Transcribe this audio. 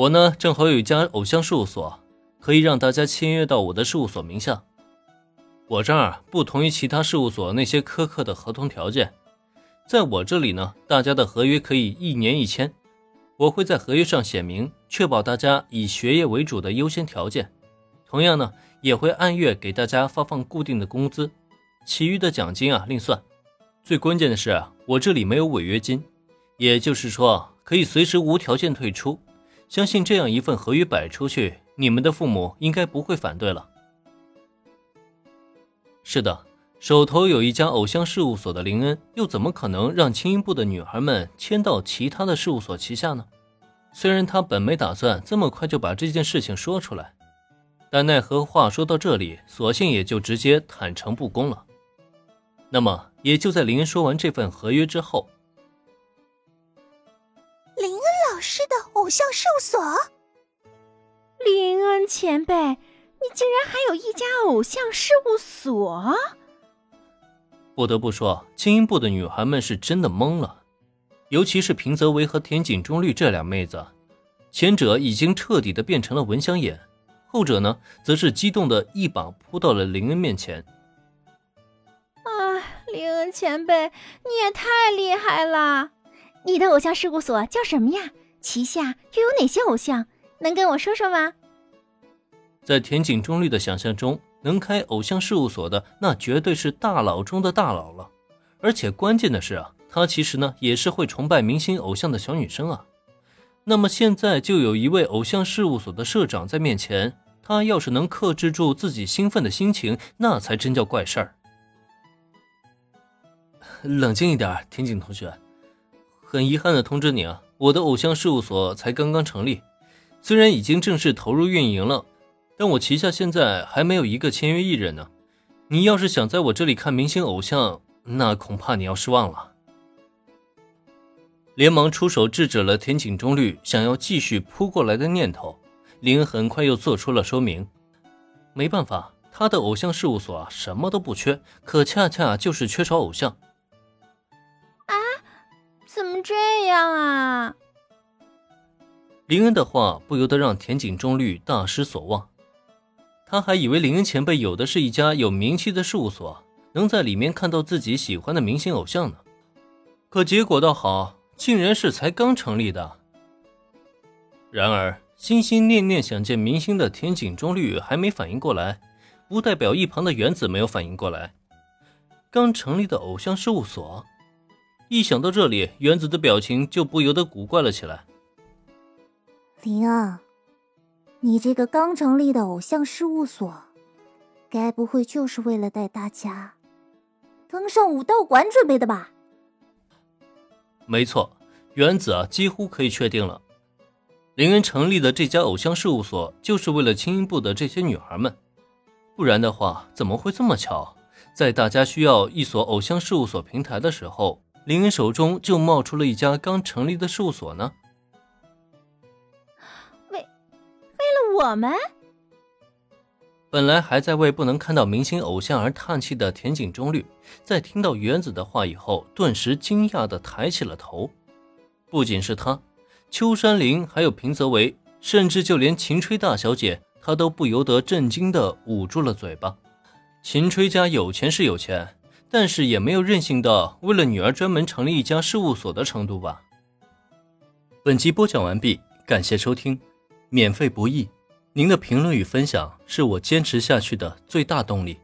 我呢正好有一家偶像事务所，可以让大家签约到我的事务所名下。我这儿不同于其他事务所那些苛刻的合同条件，在我这里呢，大家的合约可以一年一签。我会在合约上写明，确保大家以学业为主的优先条件。同样呢，也会按月给大家发放固定的工资，其余的奖金啊另算。最关键的是，我这里没有违约金，也就是说可以随时无条件退出。相信这样一份合约摆出去，你们的父母应该不会反对了。是的。手头有一家偶像事务所的林恩，又怎么可能让青音部的女孩们迁到其他的事务所旗下呢？虽然他本没打算这么快就把这件事情说出来，但奈何话说到这里，索性也就直接坦诚不公了。那么，也就在林恩说完这份合约之后，像事务所，林恩前辈，你竟然还有一家偶像事务所？不得不说，精英部的女孩们是真的懵了，尤其是平泽唯和田井中绿这俩妹子，前者已经彻底的变成了蚊香眼，后者呢，则是激动的一把扑到了林恩面前。啊，林恩前辈，你也太厉害了！你的偶像事务所叫什么呀？旗下又有哪些偶像？能跟我说说吗？在田井中律的想象中。能开偶像事务所的，那绝对是大佬中的大佬了。而且关键的是啊，她其实呢也是会崇拜明星偶像的小女生啊。那么现在就有一位偶像事务所的社长在面前，她要是能克制住自己兴奋的心情，那才真叫怪事儿。冷静一点，田井同学。很遗憾的通知你啊，我的偶像事务所才刚刚成立，虽然已经正式投入运营了。但我旗下现在还没有一个签约艺人呢，你要是想在我这里看明星偶像，那恐怕你要失望了。连忙出手制止了田井中律想要继续扑过来的念头。林恩很快又做出了说明，没办法，他的偶像事务所什么都不缺，可恰恰就是缺少偶像。怎么这样啊？林恩的话不由得让田井中律大失所望。他还以为林恩前辈有的是一家有名气的事务所，能在里面看到自己喜欢的明星偶像呢。可结果倒好，竟然是才刚成立的。然而，心心念念想见明星的田井中律还没反应过来，不代表一旁的原子没有反应过来。刚成立的偶像事务所，一想到这里，原子的表情就不由得古怪了起来。林恩。你这个刚成立的偶像事务所，该不会就是为了带大家登上武道馆准备的吧？没错，原子啊，几乎可以确定了，林恩成立的这家偶像事务所就是为了青音部的这些女孩们。不然的话，怎么会这么巧，在大家需要一所偶像事务所平台的时候，林恩手中就冒出了一家刚成立的事务所呢？为为了我们本来还在为不能看到明星偶像而叹气的田井中律，在听到原子的话以后，顿时惊讶的抬起了头。不仅是他，秋山林，还有平泽唯，甚至就连秦吹大小姐，她都不由得震惊的捂住了嘴巴。秦吹家有钱是有钱，但是也没有任性到为了女儿专门成立一家事务所的程度吧。本集播讲完毕，感谢收听，免费不易。您的评论与分享是我坚持下去的最大动力。